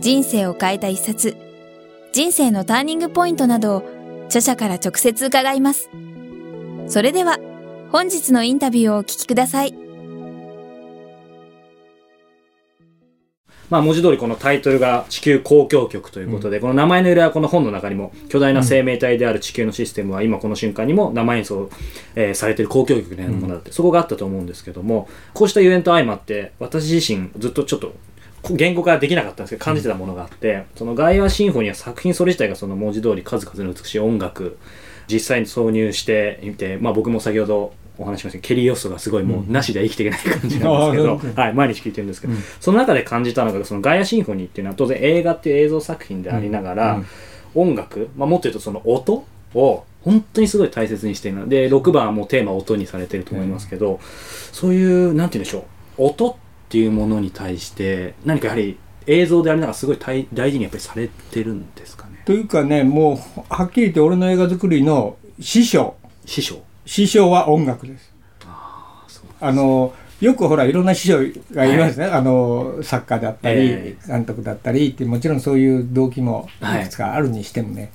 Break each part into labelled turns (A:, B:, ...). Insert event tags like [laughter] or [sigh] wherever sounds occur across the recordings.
A: 人生を変えた一冊、人生のターニングポイントなどを著者から直接伺います。それでは、本日のインタビューをお聞きください。
B: まあ、文字通りこのタイトルが地球交響曲ということで、うん、この名前の由来はこの本の中にも巨大な生命体である地球のシステムは今この瞬間にも生演奏、えー、されている交響曲のようなものだって、そこがあったと思うんですけどもこうしたイベント相まって私自身ずっとちょっと言語化できなかったんですけど感じてたものがあって、そのガイアシンフォニーは作品それ自体がその文字通り数々の美しい音楽実際に挿入してみて、まあ、僕も先ほどお話しましたケリー要素がすごいもうなしでは生きていけない感じなんですけど、う。ん、はい、毎日聞いてるんですけど、うん、その中で感じたのがそのガイアシンフォニーっていうのは当然映画っていう映像作品でありながら、音楽、まあ、もっと言うとその音を本当にすごい大切にしているので6番はもうテーマ音にされてると思いますけど、そういうなんて言うんでしょう音っていうものに対して何かやはり映像でありながらすごい大大事にやっぱりされてるんですかね？
C: というかねもうはっきり言って俺の映画作りの師匠。
B: 師匠。
C: 師匠は音楽です。あのよくほらいろんな師匠がいますね、はい、あの作家だったり、えー、監督だったりってもちろんそういう動機もい。くつかあるにしてもね、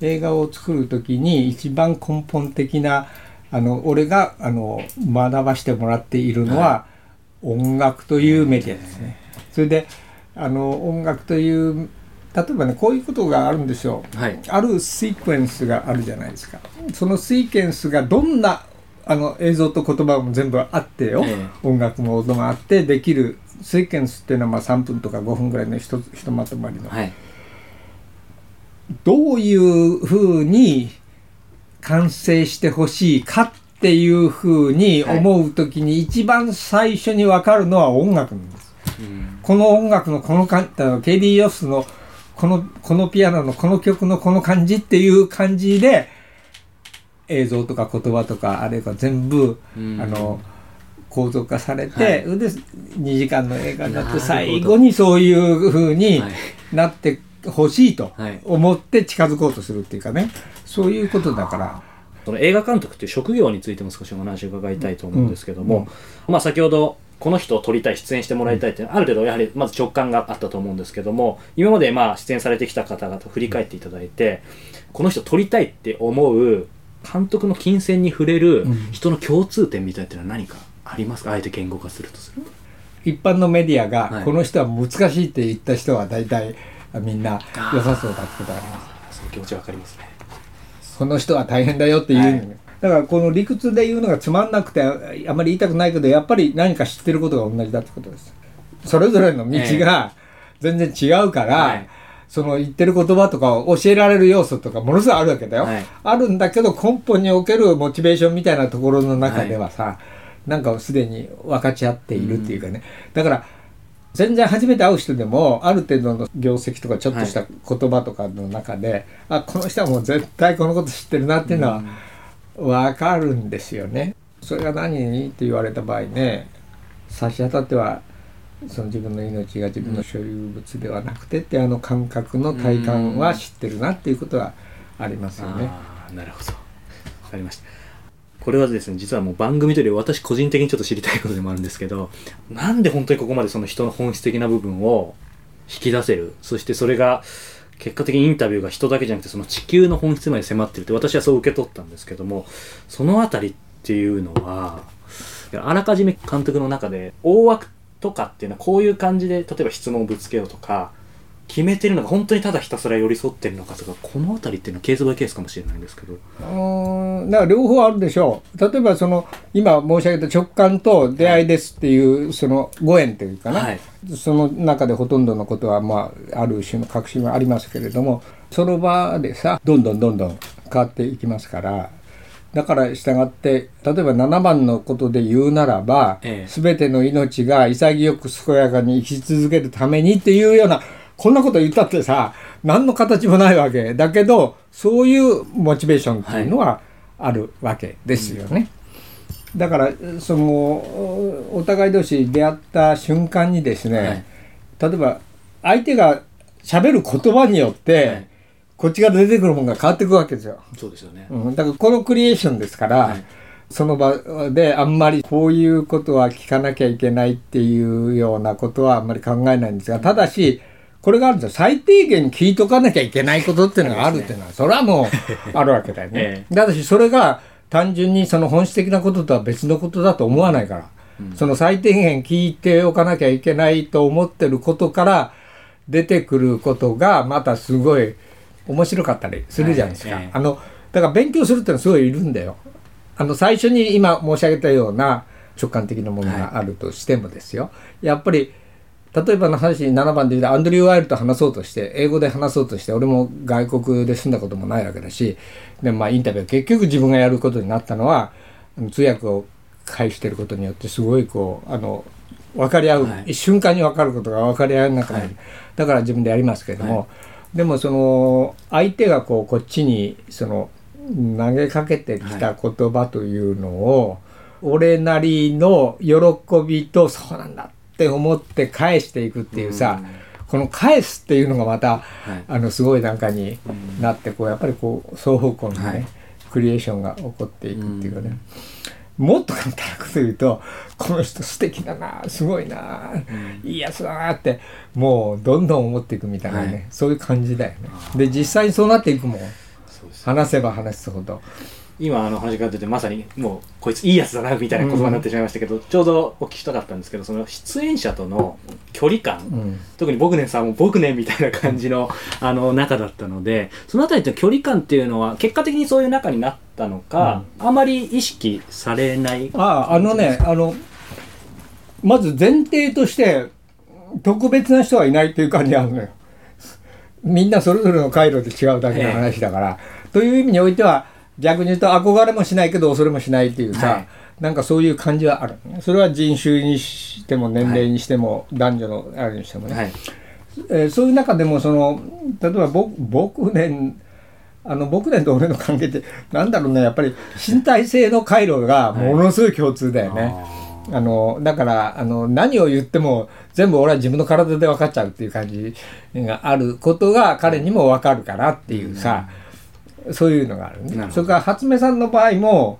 C: はい、映画を作る時に一番根本的なあの俺があの学ばしてもらっているのは、音楽というメディアですね。それであの音楽という例えばねこういうことがあるんですよ、はい、あるシークエンスがあるじゃないですか。そのシーケンスがどんなあの映像と言葉も全部あってよ、えー、音楽も音があってできるシーケンスっていうのはまあ3分とか5分ぐらいのひとひとまとまりの、はい、どういうふうに完成してほしいかっていうふうに思う時に一番最初に分かるのは音楽なんです。はい、この音楽のこのか KD ヨスのこのこのピアノのこの曲のこの感じっていう感じで映像とか言葉とかあれが全部、あの構造化されて、はい、で2時間の映画になって最後にそういうふうになってほしいと思って近づこうとするっていうかね。そういうことだから。
B: その映画監督っていう職業についても少しお話を伺いたいと思うんですけども、まあ先ほどこの人を撮りたい出演してもらいたいってある程度やはりまず直感があったと思うんですけども今までまあ出演されてきた方々振り返っていただいてこの人撮りたいって思う監督の金銭に触れる人の共通点みたいなのは何かありますか？あえて言語化するとする
C: 一般のメディアが、この人は難しいって言った人は大体みんな良さそうだってことがあります。
B: その気持ちわかりますね
C: この人は大変だよっていう、はい、だからこの理屈で言うのがつまんなくてあまり言いたくないけどやっぱり何か知ってることが同じだってことです。それぞれの道が全然違うから、はい、その言ってる言葉とかを教えられる要素とかものすごいあるわけだよ、はい、あるんだけど根本におけるモチベーションみたいなところの中ではさ、はい、なんかすでに分かち合っているっていうかね、うん、だから全然初めて会う人でもある程度の業績とかちょっとした言葉とかの中で、はい、あこの人はもう絶対このこと知ってるなっていうのは分かるんですよね。それが何って言われた場合ね差し当たってはその自分の命が自分の所有物ではなくてってあの感覚の体感は知ってるなっていうことはありますよね。
B: なるほど。分かりましたこれはですね実はもう番組というより私個人的にちょっと知りたいことでもあるんですけどなんで本当にここまでその人の本質的な部分を引き出せるそしてそれが結果的にインタビューが人だけじゃなくてその地球の本質まで迫ってるって私はそう受け取ったんですけどもその辺りっていうのはあらかじめ監督の中で大枠とかっていうのはこういう感じで例えば質問をぶつけようとか決めてるのが本当にただひたすら寄り添ってるのかとかこの辺りっていうのはケースバイケースかもしれないんですけど。
C: うんだから両方あるでしょう。例えばその今申し上げた直感と出会いですっていう、そのご縁というかな、はい、その中でほとんどのことはまあある種の確信はありますけれどもその場でさどんどんどんどん変わっていきますからだから従って例えば7番のことで言うならば、ええ、全ての命が潔く健やかに生き続けるためにっていうようなこんなこと言ったってさ何の形もないわけだけどそういうモチベーションっていうのはあるわけですよね。だからそのお互い同士出会った瞬間にですね、
B: はい
C: 例えば相手が喋る言葉によって、
B: はい
C: こっちから出てくるものが変わっていくわけですよ。
B: そうですよね。
C: うん、だからこのクリエーションですから、
B: はい
C: その場であんまりこういうことは聞かなきゃいけないっていうようなことはあんまり考えないんですがただしこれがあるんですよ。最低限聞いとかなきゃいけないことっていうのがあるっていうのはそれはもう [laughs] あるわけだよね。だしそれが単純にその本質的なこととは別のことだと思わないから、その最低限聞いておかなきゃいけないと思ってることから出てくることがまたすごい面白かったりするじゃないですか。あのだから勉強するっていうのはすごいいるんだよ。あの最初に今申し上げたような直感的なものがあるとしてもですよ、やっぱり例えばの話7番で言うとアンドリュー・ワイルと話そうとして英語で話そうとして俺も外国で住んだこともないわけだしで、まあ、インタビューは結局自分がやることになったのは通訳を介してることによってすごいこうあの分かり合う、
B: はい。
C: 瞬間に分かることが分かり合えなくなる、
B: はい。
C: だから自分でやりますけれども、
B: は
C: でもその相手がこうこっちにその投げかけてきた言葉というのを、俺なりの喜びとそうなんだって思って返していくっていうさ、この返すっていうのがまた、
B: はい。
C: あのすごいなんかになってこうやっぱりこう双方向のね、
B: はい。
C: クリエーションが起こっていくっていうかね、もっと簡単なこと言うとこの人素敵だなすごいな、いいやつだなってもうどんどん思っていくみたいなね、
B: はい。
C: そういう感じだよね。で実際にそうなっていくもん。話せば話すほど。
B: 今あの話が出てまさにもうこいついいやつだなみたいな言葉になってしまいましたけど、ちょうどお聞きしたかったんですけどその出演者との距離感、
C: うん。
B: 特に僕ねさんも僕ねみたいな感じのあの中だったのでそのあたりって距離感っていうのは結果的にそういう仲になったのか、あまり意識されない
C: あああのねあのまず前提として特別な人はいないっていう感じがあるのよ。みんなそれぞれの回路で違うだけの話だから。という意味においては逆に言うと憧れもしないけど恐れもしないっていうさ、
B: はい
C: なんかそういう感じはある。それは人種にしても年齢にしても、男女のあれにしてもね。
B: はい
C: えーそういう中でもその例えば僕僕年あの僕年と俺の関係ってなんだろうねやっぱり身体性の回路がものすごい共通だよね。あのだからあの何を言っても全部俺は自分の体で分かっちゃうっていう感じがあることが彼にも分かるかなっていうさ、そういうのがあるね。それから初目さんの場合も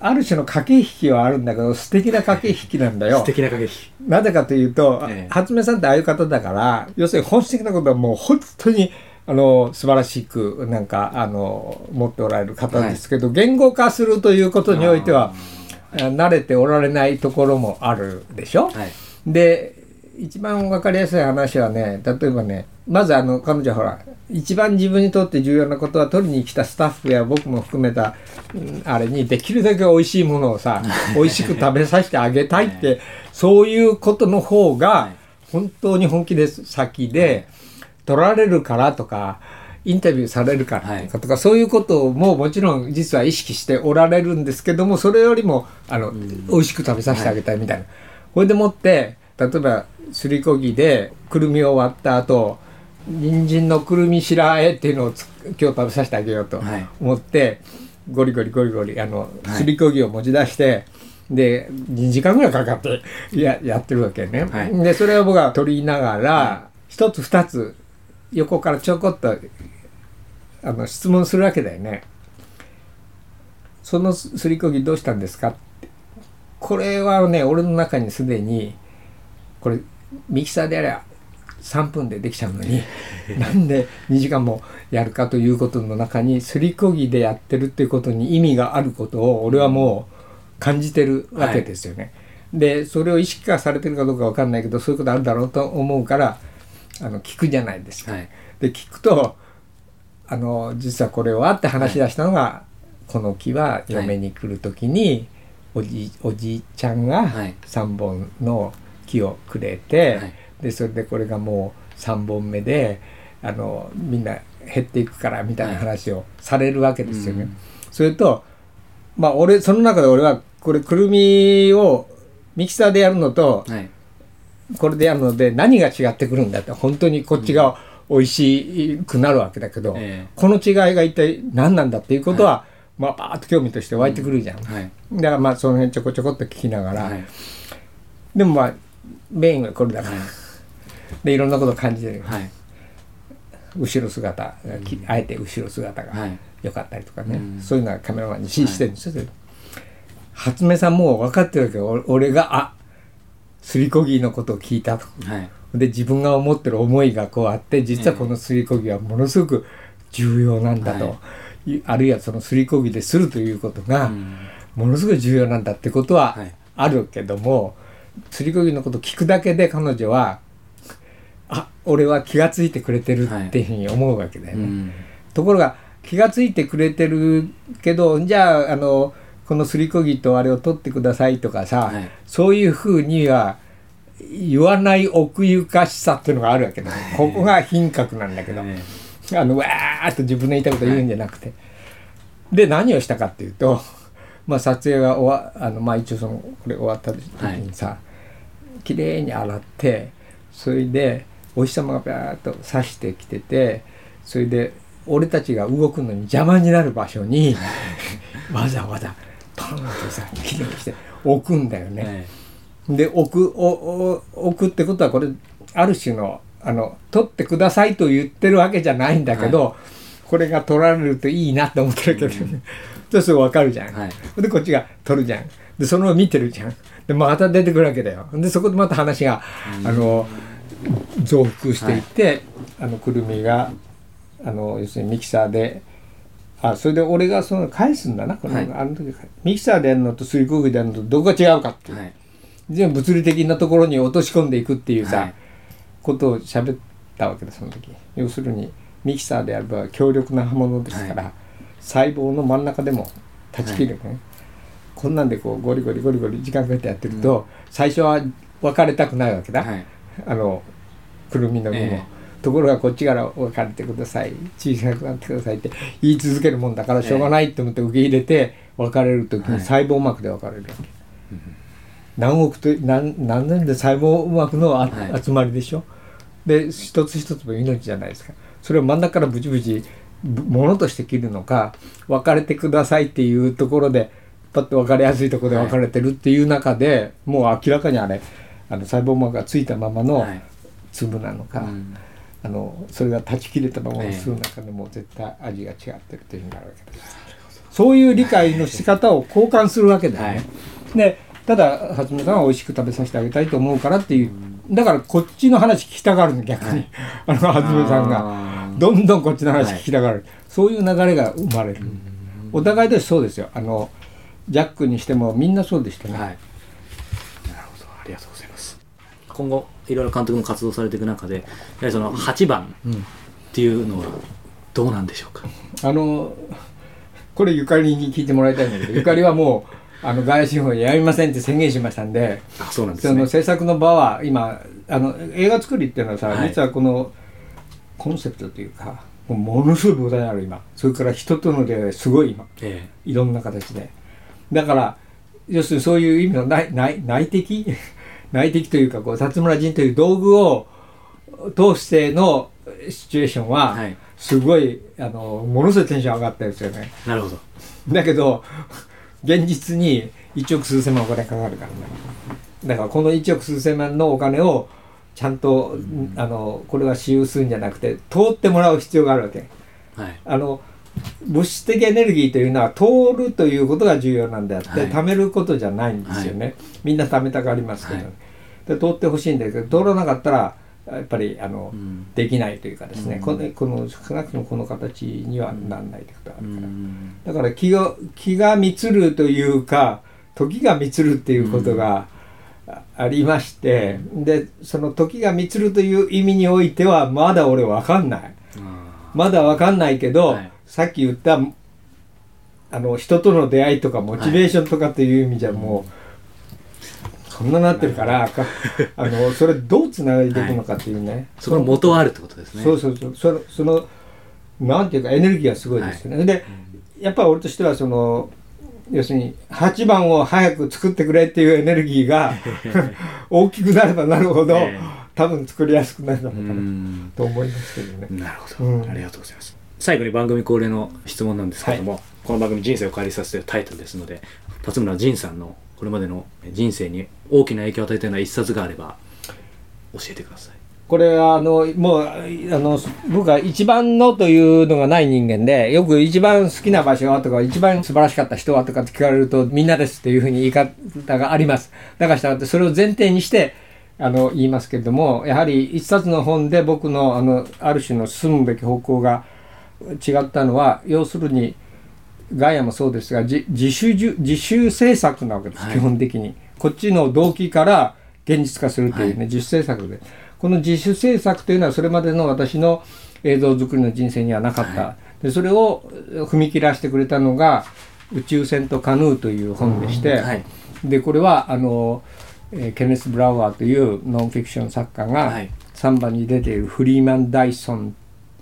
C: ある種の駆け引きはあるんだけど素敵な駆け引きなんだよ [laughs]
B: 素。敵な駆け引き
C: なぜかというと、
B: ええ
C: 初目さんってああいう方だから要するに本質的なことはもう本当にあの素晴らしくなんかあの持っておられる方ですけど、言語化するということにおいてはあ慣れておられないところもあるでしょ？
B: はい
C: で一番わかりやすい話はね例えばねまずあの彼女はほら一番自分にとって重要なことは取りに来たスタッフや僕も含めたうんあれにできるだけ美味しいものをさ [laughs] 美味しく食べさせてあげたいってそういうことの方が本当に本気で先で取られるからとかインタビューされるからとかとか、そういうことももちろん実は意識しておられるんですけどもそれよりもあの、美味しく食べさせてあげたいみたいな。これでもって例えばすりこぎでくるみを割った後人参のくるみ白あえっていうのをつ今日食べさせてあげようと
B: はい。
C: 思って、ゴリゴリゴリゴリあの
B: はい。
C: すりこぎを持ち出して、で2時間ぐらいかかってややってるわけね、
B: はい。
C: でそれを僕は取りながら一つ二つ横からちょこっとあの質問するわけだよね。そのすすりこぎどうしたんですか？ってこれはね俺の中にすでにこれミキサーでやれば3分でできちゃうのに [laughs] なんで2時間もやるかということの中にすりこぎでやってるっていうことに意味があることを俺はもう感じてるわけですよね。でそれを意識化されてるかどうかわかんないけどそういうことあるだろうと思うからあの聞くじゃないですか。
B: はい。
C: で聞くとあの実はこれはって話し出したのが、この木は嫁に来る時に、おじおじいちゃんが
B: はい。
C: 3本の木をくれて、
B: はい
C: でそれでこれがもう3本目であのみんな減っていくからみたいな話をされるわけですよね。
B: うん。
C: それとまあ俺その中で俺はこれくるみをミキサーでやるのと
B: はい。
C: これでやるので何が違ってくるんだって本当にこっちが美味しくなるわけだけど、
B: ええ。
C: この違いが一体何なんだっていうことは、まあバーッと興味として湧いてくるじゃん、
B: はい。
C: だからまあその辺ちょこちょこっと聞きながら、
B: はい。
C: でもまあメインはこれだから、でいろんなことを感じてる、
B: はい。
C: 後ろ姿がき、あえて後ろ姿が
B: はい。
C: 良かったりとかね、
B: うん。
C: そういうのはカメラマンに指示してるんですよ、それ初目さんもう分かってるわけど俺俺があすりこぎのことを聞いたと。
B: はい。
C: で自分が思ってる思いがこうあって実はこのすりこぎはものすごく重要なんだと、い。あるいはそのすりこぎでするということが、
B: うん。
C: ものすごい重要なんだってことは
B: はい。
C: あるけども、釣りこぎのことを聞くだけで彼女はあ俺は気が付いてくれてるっていうふうに思うわけだよね。
B: うん。
C: ところが気が付いてくれてるけどじゃああのこのすりこぎとあれを取ってくださいとかさ、
B: はい。
C: そういうふうには言わない奥ゆかしさっていうのがあるわけだ、ね、ここが品格なんだけど、
B: え
C: あのわーっと自分の言いたいこと言うんじゃなくて、で何をしたかっていうと、まあ、撮影が終わあのまあ一応そのこれ終わった時にさ、綺麗に洗ってそれでお日様がバーッと差してきててそれで俺たちが動くのに邪魔になる場所に [laughs] わざわざパンとさ綺麗にして置くんだよ
B: え
C: ね。
B: え
C: で置くおお置くってことはこれある種のあの取ってくださいと言ってるわけじゃないんだけど、これが取られるといいなって思ってるけどね、そうすぐ分かるじゃん、
B: はい。
C: でこっちが取るじゃん。でその見てるじゃん。でまた出てくるわけだよ。でそこでまた話が、あの増幅していって、あのくるみがあの要するにミキサーであそれで俺がその返すんだなこの、
B: はい。
C: あの時ミキサーでやるのとすりこぎでやるのとどこが違うかっていう。
B: はい。
C: 全部物理的なところに落とし込んでいくっていうさ、
B: はい。
C: ことを喋ったわけだその時。要するにミキサーでやれば強力な刃物ですから、
B: は
C: 細胞の真ん中でも断ち切るね、こんなんでこうゴリゴリゴリゴリ時間かけてやってると、最初は別れたくないわけだ、
B: はい
C: あのくるみの実も、
B: え
C: ところがこっちから別れてください。小さくなってくださいって言い続けるもんだからしょうがないって思って受け入れて別れる時に
B: はい。
C: 細胞膜で別れるわけ、何億と何何年で細胞膜の集まりでしょ。で一つ一つも命じゃないですか。それを真ん中からブチブチぶものとして切るのか別れてくださいっていうところでパッと分かりやすいところで分かれてるっていう中で、もう明らかにあれあの細胞膜がついたままの
B: はい。
C: 粒なのか、
B: うん。
C: あのそれが断ち切れたままの
B: ええ。
C: 吸う中でも絶対味が違ってるというふうになるわけです。そういう理解の仕方を交換するわけだよね。でただ初めさんは美味しく食べさせてあげたいと思うからっていうだからこっちの話聞きたがるの逆に、あの初めさんが。どんどんこっちの話聞きたがる、そういう流れが生まれる、お互いでそうですよ。あのジャックにしてもみんなそうでしたね、
B: はい。なるほど、ありがとうございます。今後、いろいろ監督も活動されていく中で、やはりその8番っていうのはどうなんでしょうか？
C: あのこれゆかりに聞いてもらいたいんだけど [laughs] ゆかりはもうあの外野手法やりませんって宣言しましたんで
B: あ、そうなんですね。
C: その制作の場は今あの映画作りっていうのはさ、
B: はい。
C: 実はこのコンセプトというかもうものすごい膨大にある今。それから人との出会いすごい今。
B: え
C: いろんな形で。だから要するにそういう意味の内内内的内的というかこう辰村仁という道具を通してのシチュエーション
B: え
C: は、
B: はい。
C: すごいあのものすごいテンション上がったですよね
B: なるほど。
C: だけど現実に1億数千万お金かかるからねだからこの1億数千万のお金をちゃんと、あのこれは使用するんじゃなくて通ってもらう必要があるわけ
B: はい。
C: あの物質的エネルギーというのは通るということが重要なんであって、
B: はい。
C: 貯めることじゃないんですよね、みんな貯めたがりますけど、
B: はい。
C: で通ってほしいんだけど通らなかったらやっぱりあの、
B: うん。
C: できないというかですね、
B: うん。
C: このこの少なくともこの形にはならないということがあ
B: う
C: るから、
B: ん。
C: だから気が気が満るというか時が満るっていうことがあありましてでその時が満るという意味においてはまだ俺わかんない。
B: あ
C: まだわかんないけど、
B: はい
C: さっき言ったあの人との出会いとかモチベーションとかっていう意味じゃもう、そんななってるからかあのそれどうつながいていくのかっていうね、
B: ーそこの元はあるってことですね。
C: そうそうそう。そのそのなんていうかエネルギーがすごいですよね、でやっぱり俺としてはその要するに8番を早く作ってくれっていうエネルギーが [laughs] 大きくなればなるほど、
B: え
C: 多分作りやすくなるのか
B: う
C: な、
B: ん。
C: と思いますけどね。
B: なるほど、
C: うん。
B: ありがとうございます最後に番組恒例の質問なんですけども、この番組「人生を変えりさせて」タイトルですので辰村仁さんのこれまでの人生に大きな影響を与えたような一冊があれば教えてください。
C: これはあのもうあの僕は一番のというのがない人間でよく一番好きな場所はとか一番素晴らしかった人はとかって聞かれるとみんなですっていうふうに言い方があります。だからしたがってそれを前提にしてあの言いますけれどもやはり一冊の本で僕のあのある種の進むべき方向が違ったのは要するにガイアもそうですが自自主自自主制作なわけです、
B: はい。
C: 基本的に。こっちの動機から現実化するというね、
B: はい。
C: 自主制作で。この自主制作というのはそれまでの私の映像作りの人生にはなかった、
B: は
C: でそれを踏み切らせてくれたのが「宇宙船とカヌー」という本でして、
B: はい。
C: でこれはあの、えーケネス・ブラウアーというノンフィクション作家が、
B: はい。
C: 3番に出ているフリーマン・ダイソン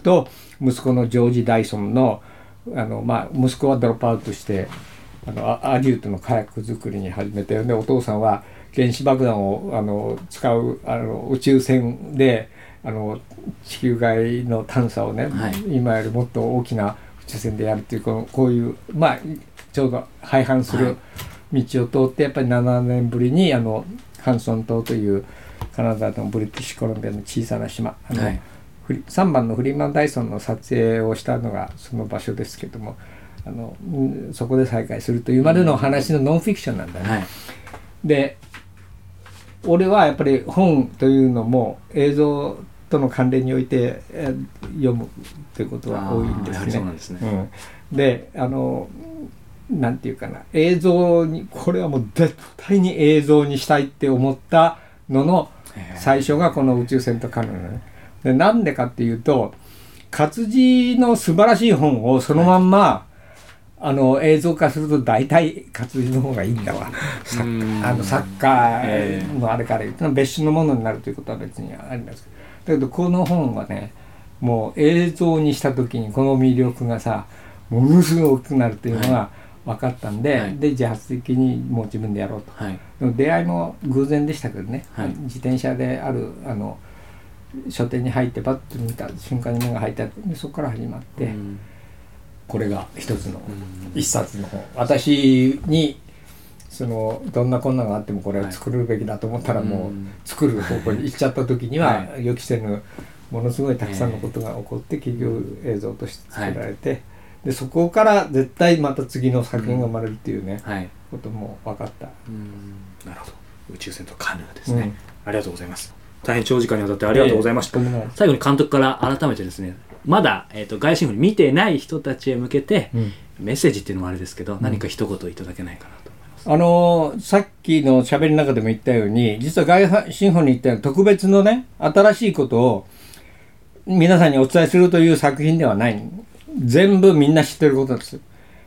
C: と息子のジョージ・ダイソンのあの、まあ、息子はドロップアウトしてあのアアリュートの火薬作りに始めてでお父さんは原子爆弾をあの使うあの宇宙船であの地球外の探査をね、
B: はい。
C: 今よりもっと大きな宇宙船でやるっていうこのこういうまあちょうど廃藩する道を通ってやっぱり7年ぶりにあのハンソン島というカナダのブリティッシュコロンビアの小さな島あの、
B: はい
C: 3番のフリーマン・ダイソンの撮影をしたのがその場所ですけどもあのうんそこで再会するというまでの話のノンフィクションなんだね。
B: はい。
C: で俺はやっぱり本というのも映像との関連においてえー読むということは多いんですね。
B: なんですね、
C: うん、であのなんていうかな映像にこれはもう絶対に映像にしたいって思ったのの最初がこの宇宙船とカヌーなのね。でなんでかっていうと活字の素晴らしい本をそのまんま、あの映像化すると大体活字の方がいいんだわ。さ
B: うん。
C: あのサッカーのあれから言うと別種のものになるということは別にありますけど。だけどこの本はねもう映像にした時にこの魅力がさものすごい大きくなるっていうのが分かったんで、
B: はい。
C: で自発的にもう自分でやろうと。
B: はい。
C: でも出会いも偶然でしたけどね、
B: はい。
C: 自転車であるあの書店に入ってバッと見た瞬間に目が入ったでそこから始まって、
B: うん。
C: これが一つの
B: うん。
C: 一冊の本。私にそのどんな困難があってもこれは作るべきだと思ったらもう
B: うん
C: 作る方向に行っちゃった時には
B: は
C: 予期せぬものすごいたくさんのことが起こって結局映像として作られて、でそこから絶対また次の作品が生まれるっていうね、
B: はい。
C: ことも分かった。
B: なるほど。宇宙船とカヌーですね、
C: うん。
B: ありがとうございます大変長時間にわたってありがとうございました、
C: ええとんでも。ないです
B: 最後に監督から改めてですねまだ、えー、と外信部見てない人たちへ向けて、
C: うん。
B: メッセージっていうのもあれですけど、何か一言いただけないかなと思います。
C: あのーさっきの喋りの中でも言ったように実は外シンフォニーって特別のね新しいことを皆さんにお伝えするという作品ではない。全部みんな知ってることです。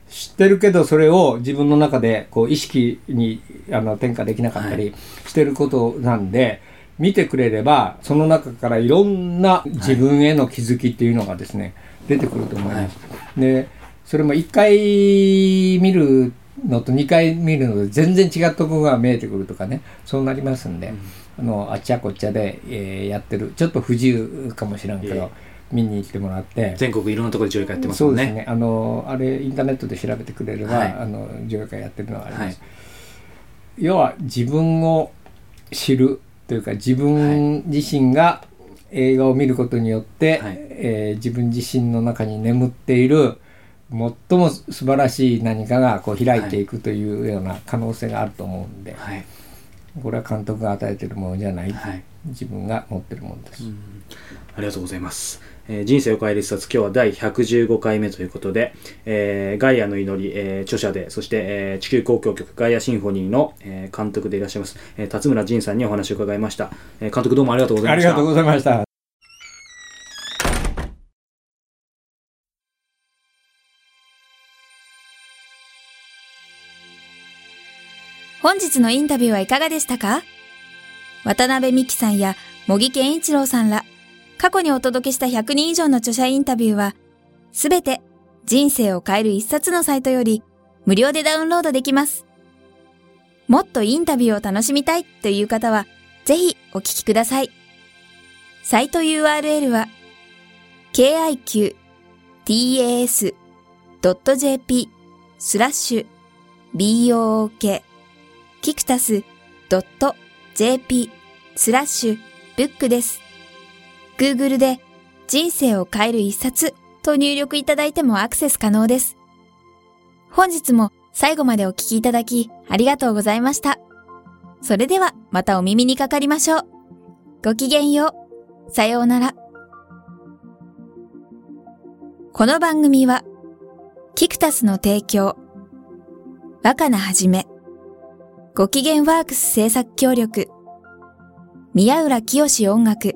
C: 知ってるけどそれを自分の中でこう意識にあの転化できなかった
B: は
C: りしてることなんで、見てくれればその中からいろんな自分への気づきっていうのがですね、出てくると思います。でそれも1回見るのと2回見るので全然違ったところが見えてくるとかねそうなりますんで、あのあっちゃこっちゃで、えーやってるちょっと不自由かもしれんけど、
B: ええ
C: 見に行ってもらって。
B: 全国いろんなところで上映会やってますもね
C: そうんですね。あのあれインターネットで調べてくれれば、
B: はい
C: あの上映会やってるのはあります。
B: はい
C: 要は自分を知るというか自分自身が映画を見ることによって、
B: はい
C: えー自分自身の中に眠っている最も素晴らしい何かがこう開いていくというような可能性があると思うんで、
B: はい、
C: これは監督が与えてるものじゃない、
B: はい
C: 自分が持ってるものです。
B: ありがとうございます。えー人生を変える一冊、今日は第115回目ということで、えーガイアの祈り、えー著者で、そして、えー地球交響曲ガイアシンフォニーの、えー監督でいらっしゃいます、えー辰村仁さんにお話を伺いました。えー監督どうもありがとうございました。
C: ありがとうございました。
A: 本日のインタビューはいかがでしたか？渡辺美希さんや茂木健一郎さんら、過去にお届けした100人以上の著者インタビューは、すべて人生を変える一冊のサイトより無料でダウンロードできます。もっとインタビューを楽しみたいという方は、ぜひお聞きください。サイト URL は、kiqtas.jp スラッシュ book キクタス .jp スラッシュブックです。Google で人生を変える一冊と入力いただいてもアクセス可能です。本日も最後までお聞きいただきありがとうございました。それではまたお耳にかかりましょう。ごきげんよう。さようなら。この番組は、キクタスの提供、若菜はじめ、ご機嫌ワークス制作協力、宮浦清志音楽、